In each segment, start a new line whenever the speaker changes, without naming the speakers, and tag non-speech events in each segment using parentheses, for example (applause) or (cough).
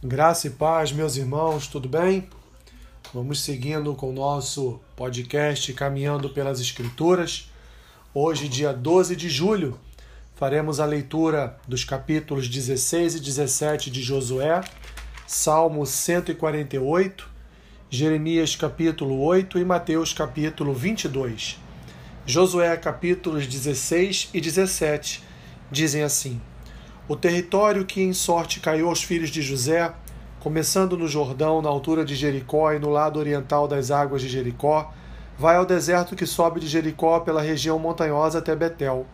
Graça e paz, meus irmãos, tudo bem? Vamos seguindo com o nosso podcast Caminhando pelas Escrituras. Hoje, dia 12 de julho, faremos a leitura dos capítulos 16 e 17 de Josué, Salmo 148, Jeremias capítulo 8 e Mateus capítulo 22. Josué capítulos 16 e 17 dizem assim: o território que em sorte caiu aos filhos de José, começando no Jordão, na altura de Jericó e no lado oriental das águas de Jericó, vai ao deserto que sobe de Jericó pela região montanhosa até Betel.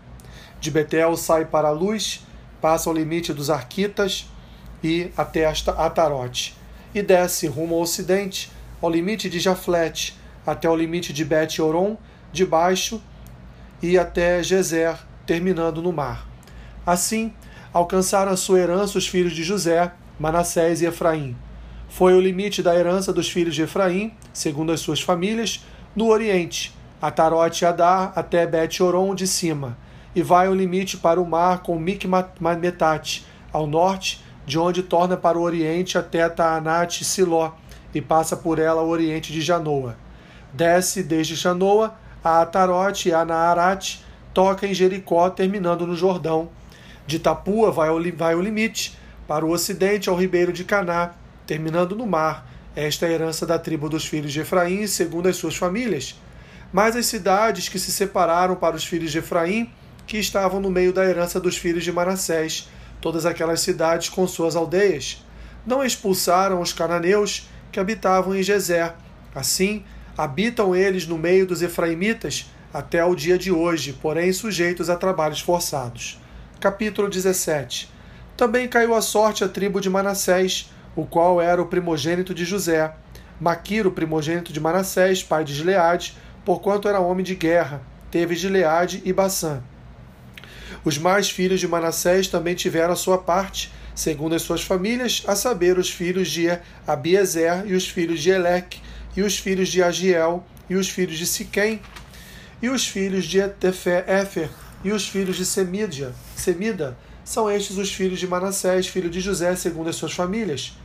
De Betel sai para a luz, passa ao limite dos Arquitas e até Atarote, e desce rumo ao ocidente, ao limite de Jaflete, até o limite de Bet-Oron, de baixo, e até Gezer, terminando no mar. Assim, alcançaram a sua herança os filhos de José, Manassés e Efraim. Foi o limite da herança dos filhos de Efraim, segundo as suas famílias, no oriente, Atarote e Adar até Bet-Oron de cima, e vai o limite para o mar com Micmetat, ao norte, de onde torna para o oriente até Taanat e Siló, e passa por ela ao oriente de Janoa. Desce desde Janoa a Atarote e a Naarat, toca em Jericó, terminando no Jordão, de Tapua vai ao, vai ao limite, para o ocidente ao ribeiro de Caná, terminando no mar. Esta é a herança da tribo dos filhos de Efraim, segundo as suas famílias. Mas as cidades que se separaram para os filhos de Efraim, que estavam no meio da herança dos filhos de Manassés, todas aquelas cidades com suas aldeias, não expulsaram os cananeus que habitavam em Gezer. Assim, habitam eles no meio dos efraimitas até o dia de hoje, porém sujeitos a trabalhos forçados capítulo 17. Também caiu a sorte a tribo de Manassés, o qual era o primogênito de José. Maquiro, primogênito de Manassés, pai de Gileade, porquanto era homem de guerra, teve Gileade e Bassã. Os mais filhos de Manassés também tiveram a sua parte, segundo as suas famílias, a saber, os filhos de Abiezer e os filhos de Eleque, e os filhos de Agiel, e os filhos de Siquém, e os filhos de Efer, e os filhos de Semídia, Semida, são estes os filhos de Manassés, filho de José, segundo as suas famílias.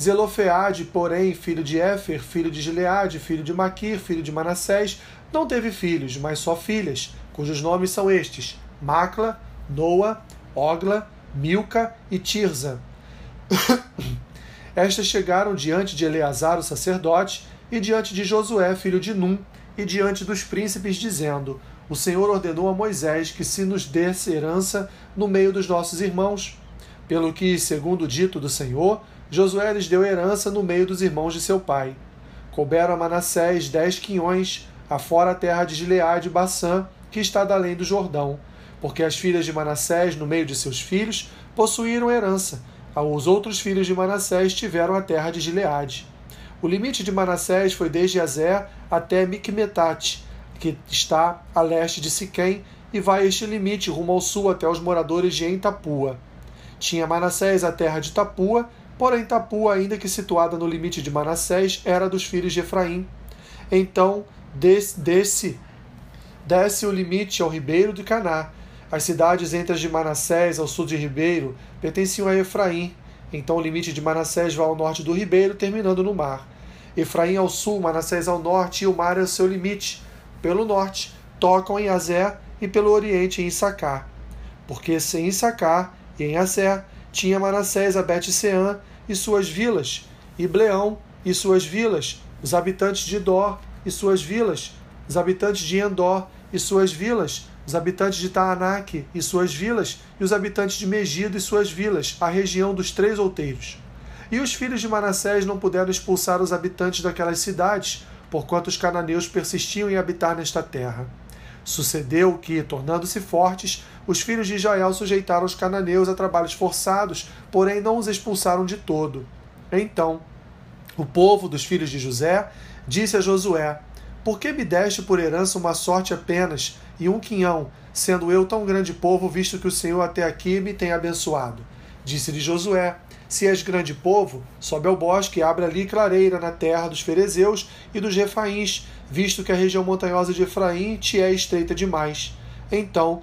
Zelofeade, porém, filho de Éfer, filho de Gileade, filho de Maquir, filho de Manassés, não teve filhos, mas só filhas, cujos nomes são estes: Macla, Noa, Ogla, Milca e Tirza. (coughs) Estas chegaram diante de Eleazar, o sacerdote, e diante de Josué, filho de Num, e diante dos príncipes, dizendo: o Senhor ordenou a Moisés que se nos desse herança no meio dos nossos irmãos. Pelo que, segundo o dito do Senhor, Josué lhes deu herança no meio dos irmãos de seu pai. Couberam a Manassés dez quinhões, afora a terra de Gileade e Baçã, que está da além do Jordão, porque as filhas de Manassés, no meio de seus filhos, possuíram herança. Os outros filhos de Manassés tiveram a terra de Gileade. O limite de Manassés foi desde Azé até Micmetate, que está a leste de Siquém, e vai este limite rumo ao sul até os moradores de Entapua. Tinha Manassés a terra de Tapua, porém Tapua, ainda que situada no limite de Manassés, era dos filhos de Efraim. Então desce, desce, o limite ao ribeiro de Caná. As cidades entre as de Manassés ao sul de Ribeiro pertenciam a Efraim. Então o limite de Manassés vai ao norte do ribeiro, terminando no mar. Efraim ao sul, Manassés ao norte, e o mar é o seu limite pelo norte, tocam em Azé e pelo oriente em Issacar. Porque em Issacar e em Azé tinha Manassés a Bet-Seã e suas vilas, e Bleão e suas vilas, os habitantes de Dor e suas vilas, os habitantes de Endor e suas vilas, os habitantes de Taanac e suas vilas, e os habitantes de Megido e suas vilas, a região dos três outeiros. E os filhos de Manassés não puderam expulsar os habitantes daquelas cidades, porquanto os cananeus persistiam em habitar nesta terra. Sucedeu que, tornando-se fortes, os filhos de Israel sujeitaram os cananeus a trabalhos forçados, porém não os expulsaram de todo. Então, o povo dos filhos de José disse a Josué: Por que me deste por herança uma sorte apenas e um quinhão, sendo eu tão grande povo, visto que o Senhor até aqui me tem abençoado? Disse-lhe Josué: se és grande povo, sobe ao bosque e abre ali clareira na terra dos ferezeus e dos refaíns, visto que a região montanhosa de Efraim te é estreita demais. Então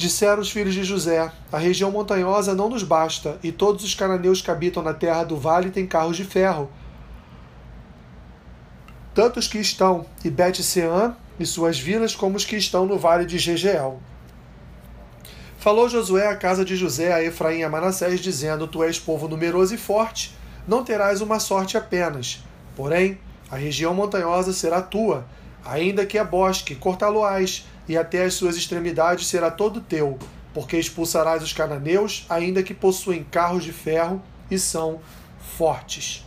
Disseram os filhos de José: A região montanhosa não nos basta, e todos os cananeus que habitam na terra do vale têm carros de ferro. Tanto os que estão em Bet-Sean e suas vilas, como os que estão no vale de Jegeel. Falou Josué à casa de José, a Efraim e a Manassés, dizendo: Tu és povo numeroso e forte, não terás uma sorte apenas. Porém, a região montanhosa será tua, ainda que é bosque, cortá-lo-ás e até as suas extremidades será todo teu, porque expulsarás os cananeus, ainda que possuem carros de ferro e são fortes.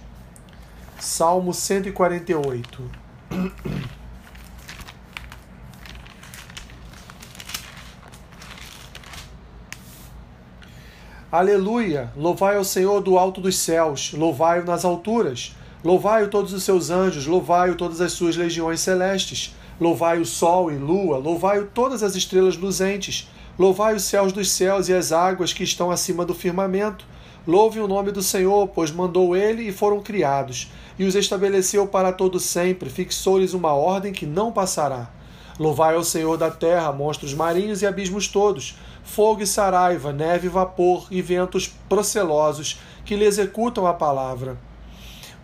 Salmo 148. Aleluia! Louvai ao Senhor do alto dos céus, louvai-o nas alturas, louvai-o todos os seus anjos, louvai-o todas as suas legiões celestes Louvai o sol e lua, louvai todas as estrelas luzentes, louvai os céus dos céus e as águas que estão acima do firmamento. Louve o nome do Senhor, pois mandou ele e foram criados, e os estabeleceu para todo sempre, fixou-lhes uma ordem que não passará. Louvai ao Senhor da terra, monstros marinhos e abismos todos, fogo e saraiva, neve e vapor e ventos procelosos que lhe executam a palavra.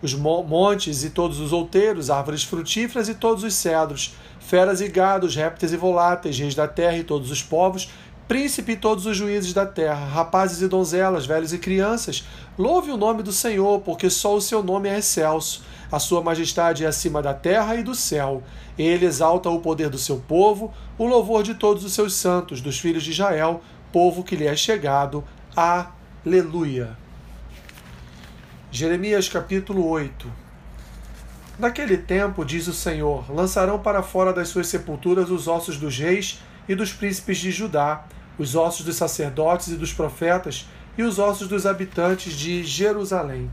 Os montes e todos os outeiros, árvores frutíferas e todos os cedros, feras e gados, répteis e voláteis, reis da terra e todos os povos, príncipe e todos os juízes da terra, rapazes e donzelas, velhos e crianças, louve o nome do Senhor, porque só o seu nome é excelso. A sua majestade é acima da terra e do céu. Ele exalta o poder do seu povo, o louvor de todos os seus santos, dos filhos de Israel, povo que lhe é chegado. Aleluia. Jeremias capítulo 8 Naquele tempo, diz o Senhor, lançarão para fora das suas sepulturas os ossos dos reis e dos príncipes de Judá, os ossos dos sacerdotes e dos profetas, e os ossos dos habitantes de Jerusalém.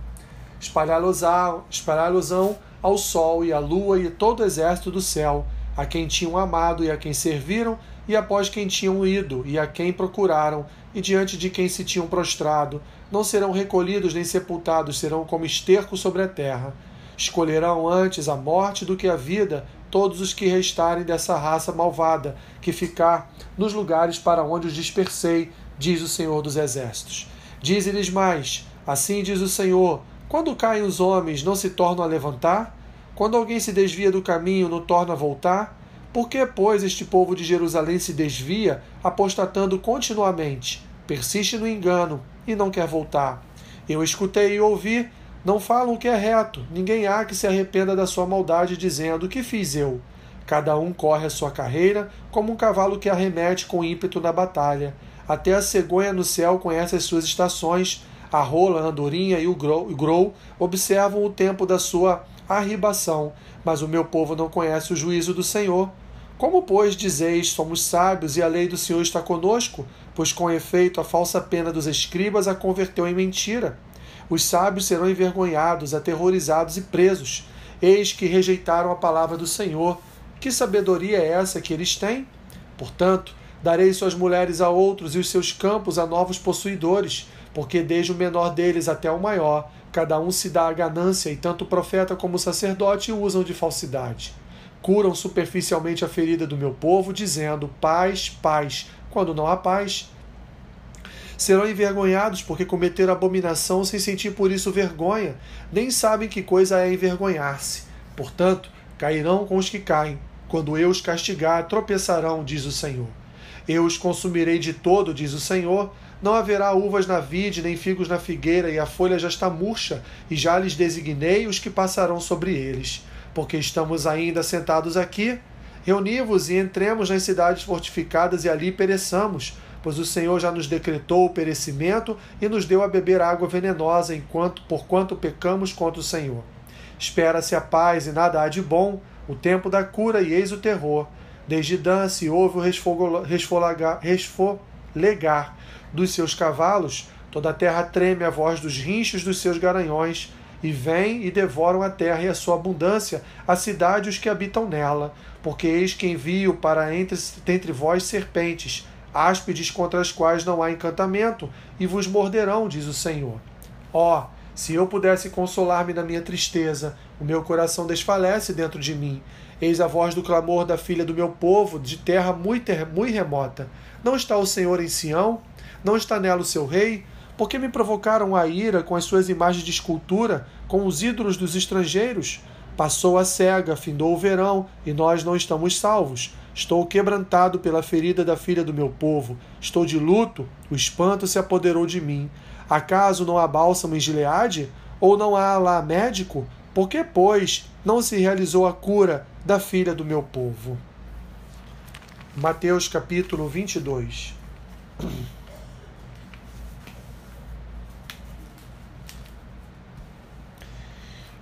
Espalhá-los-ão ao sol e à lua e todo o exército do céu, a quem tinham amado e a quem serviram, e após quem tinham ido, e a quem procuraram, e diante de quem se tinham prostrado, não serão recolhidos nem sepultados, serão como esterco sobre a terra. Escolherão antes a morte do que a vida todos os que restarem dessa raça malvada, que ficar nos lugares para onde os dispersei, diz o Senhor dos Exércitos. Diz-lhes mais: Assim diz o Senhor: quando caem os homens, não se tornam a levantar? Quando alguém se desvia do caminho, não torna a voltar? Por que, pois, este povo de Jerusalém se desvia, apostatando continuamente? Persiste no engano, e não quer voltar. Eu escutei e ouvi, não falam o que é reto, ninguém há que se arrependa da sua maldade, dizendo: Que fiz eu? Cada um corre a sua carreira, como um cavalo que arremete com ímpeto na batalha. Até a cegonha no céu conhece as suas estações, a rola, a andorinha e o grou observam o tempo da sua arribação, mas o meu povo não conhece o juízo do Senhor. Como, pois, dizeis, somos sábios e a lei do Senhor está conosco? Pois, com efeito, a falsa pena dos escribas a converteu em mentira. Os sábios serão envergonhados, aterrorizados e presos. Eis que rejeitaram a palavra do Senhor. Que sabedoria é essa que eles têm? Portanto, darei suas mulheres a outros e os seus campos a novos possuidores, porque desde o menor deles até o maior, cada um se dá a ganância, e tanto o profeta como o sacerdote usam de falsidade curam superficialmente a ferida do meu povo, dizendo paz, paz, quando não há paz. Serão envergonhados porque cometeram abominação sem sentir por isso vergonha, nem sabem que coisa é envergonhar-se. Portanto, cairão com os que caem. Quando eu os castigar, tropeçarão, diz o Senhor. Eu os consumirei de todo, diz o Senhor. Não haverá uvas na vide, nem figos na figueira, e a folha já está murcha, e já lhes designei os que passarão sobre eles porque estamos ainda sentados aqui. Reuni-vos e entremos nas cidades fortificadas e ali pereçamos, pois o Senhor já nos decretou o perecimento e nos deu a beber água venenosa, enquanto porquanto pecamos contra o Senhor. Espera-se a paz e nada há de bom, o tempo da cura e eis o terror. Desde Dan se ouve o resfolegar dos seus cavalos, toda a terra treme a voz dos rinchos dos seus garanhões e vêm e devoram a terra e a sua abundância, a cidade e os que habitam nela. Porque eis que envio para entre, entre vós serpentes, áspides contra as quais não há encantamento, e vos morderão, diz o Senhor. Ó, oh, Se eu pudesse consolar-me na minha tristeza, o meu coração desfalece dentro de mim. Eis a voz do clamor da filha do meu povo, de terra muito, muito remota. Não está o Senhor em Sião? Não está nela o seu rei? Porque me provocaram a ira com as suas imagens de escultura, com os ídolos dos estrangeiros? Passou a cega, findou o verão, e nós não estamos salvos. Estou quebrantado pela ferida da filha do meu povo. Estou de luto, o espanto se apoderou de mim. Acaso não há bálsamo em Gileade? Ou não há lá médico? Por que, pois, não se realizou a cura da filha do meu povo? Mateus capítulo 22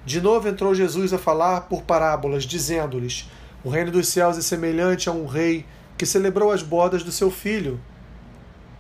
De novo entrou Jesus a falar por parábolas, dizendo-lhes: O reino dos céus é semelhante a um rei que celebrou as bodas do seu filho,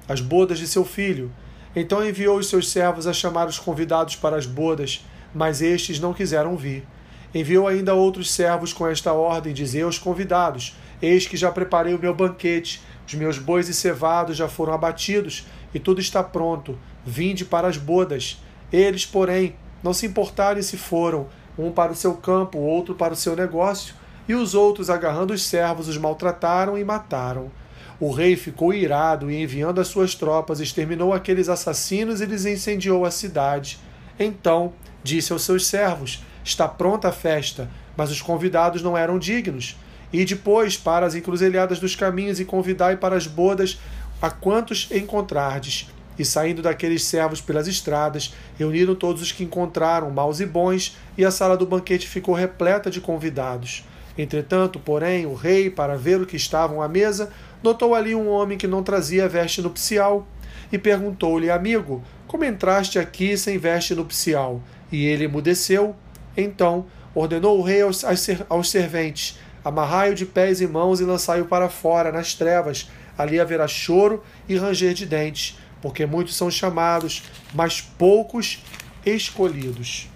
as bodas de seu filho. Então enviou os seus servos a chamar os convidados para as bodas, mas estes não quiseram vir. Enviou ainda outros servos com esta ordem: Dizei aos convidados: Eis que já preparei o meu banquete, os meus bois e cevados já foram abatidos, e tudo está pronto. Vinde para as bodas. Eles, porém, não se importarem se foram, um para o seu campo, outro para o seu negócio, e os outros, agarrando os servos, os maltrataram e mataram. O rei ficou irado e, enviando as suas tropas, exterminou aqueles assassinos e lhes incendiou a cidade. Então disse aos seus servos: Está pronta a festa, mas os convidados não eram dignos. E depois para as encruzilhadas dos caminhos e convidai para as bodas a quantos encontrardes. E saindo daqueles servos pelas estradas, reuniram todos os que encontraram, maus e bons, e a sala do banquete ficou repleta de convidados. Entretanto, porém, o rei, para ver o que estavam à mesa, notou ali um homem que não trazia veste nupcial, e perguntou-lhe, amigo, como entraste aqui sem veste nupcial? E ele emudeceu. Então ordenou o rei aos, aos serventes: Amarrai-o de pés e mãos e lançai-o para fora, nas trevas. Ali haverá choro e ranger de dentes porque muitos são chamados, mas poucos escolhidos.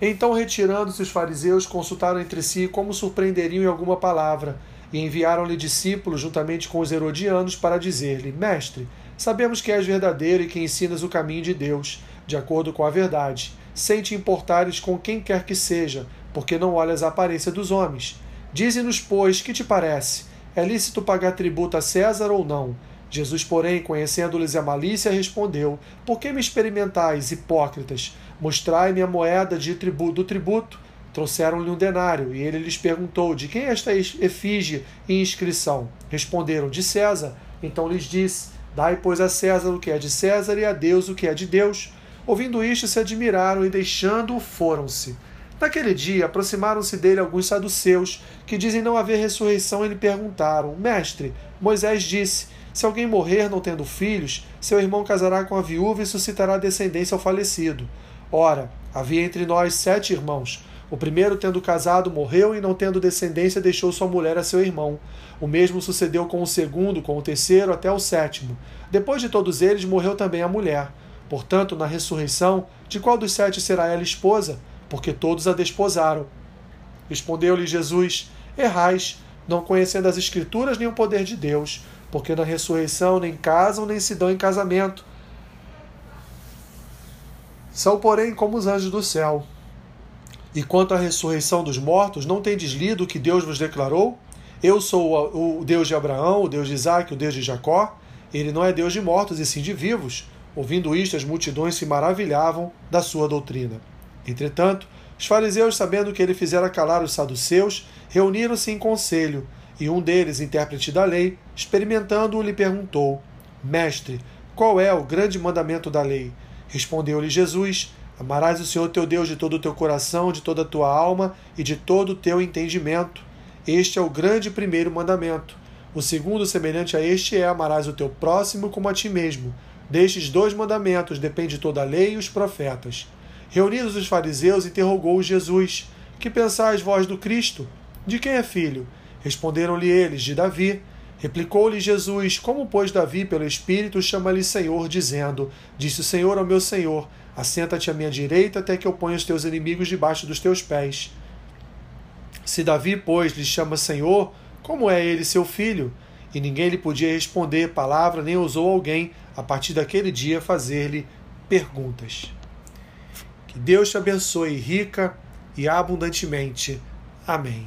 Então, retirando-se os fariseus, consultaram entre si como surpreenderiam em alguma palavra, e enviaram-lhe discípulos juntamente com os herodianos para dizer-lhe: Mestre, sabemos que és verdadeiro e que ensinas o caminho de Deus, de acordo com a verdade, sem te importares com quem quer que seja, porque não olhas a aparência dos homens. Dize-nos, pois, que te parece? É lícito pagar tributo a César ou não? Jesus, porém, conhecendo-lhes a malícia, respondeu: Por que me experimentais, hipócritas? Mostrai-me a moeda de tributo, do tributo. Trouxeram-lhe um denário, e ele lhes perguntou: De quem é esta efígie e inscrição? Responderam: De César. Então lhes disse: Dai, pois, a César o que é de César e a Deus o que é de Deus. Ouvindo isto, se admiraram e, deixando-o, foram-se. Naquele dia, aproximaram-se dele alguns saduceus, que dizem não haver ressurreição, e lhe perguntaram: Mestre, Moisés disse se alguém morrer não tendo filhos, seu irmão casará com a viúva e suscitará descendência ao falecido. Ora, havia entre nós sete irmãos. O primeiro, tendo casado, morreu e, não tendo descendência, deixou sua mulher a seu irmão. O mesmo sucedeu com o segundo, com o terceiro, até o sétimo. Depois de todos eles, morreu também a mulher. Portanto, na ressurreição, de qual dos sete será ela esposa? Porque todos a desposaram. Respondeu-lhe Jesus: Errais, não conhecendo as Escrituras nem o poder de Deus porque na ressurreição nem casam nem se dão em casamento. São, porém, como os anjos do céu. E quanto à ressurreição dos mortos, não tendes lido o que Deus vos declarou? Eu sou o Deus de Abraão, o Deus de Isaac, o Deus de Jacó. Ele não é Deus de mortos, e sim de vivos. Ouvindo isto, as multidões se maravilhavam da sua doutrina. Entretanto, os fariseus, sabendo que ele fizera calar os saduceus, reuniram-se em conselho e um deles, intérprete da lei, experimentando-o, lhe perguntou: Mestre, qual é o grande mandamento da lei? Respondeu-lhe Jesus: Amarás o Senhor teu Deus de todo o teu coração, de toda a tua alma e de todo o teu entendimento. Este é o grande primeiro mandamento. O segundo, semelhante a este, é: Amarás o teu próximo como a ti mesmo. Destes dois mandamentos depende toda a lei e os profetas. Reunidos os fariseus, interrogou Jesus: Que pensais vós do Cristo? De quem é filho? Responderam-lhe eles: De Davi. Replicou-lhe Jesus: Como, pois, Davi, pelo Espírito, chama-lhe Senhor, dizendo: Disse o Senhor ao meu Senhor: Assenta-te à minha direita até que eu ponha os teus inimigos debaixo dos teus pés. Se Davi, pois, lhe chama Senhor, como é ele seu filho? E ninguém lhe podia responder palavra, nem ousou alguém, a partir daquele dia, fazer-lhe perguntas. Que Deus te abençoe rica e abundantemente. Amém.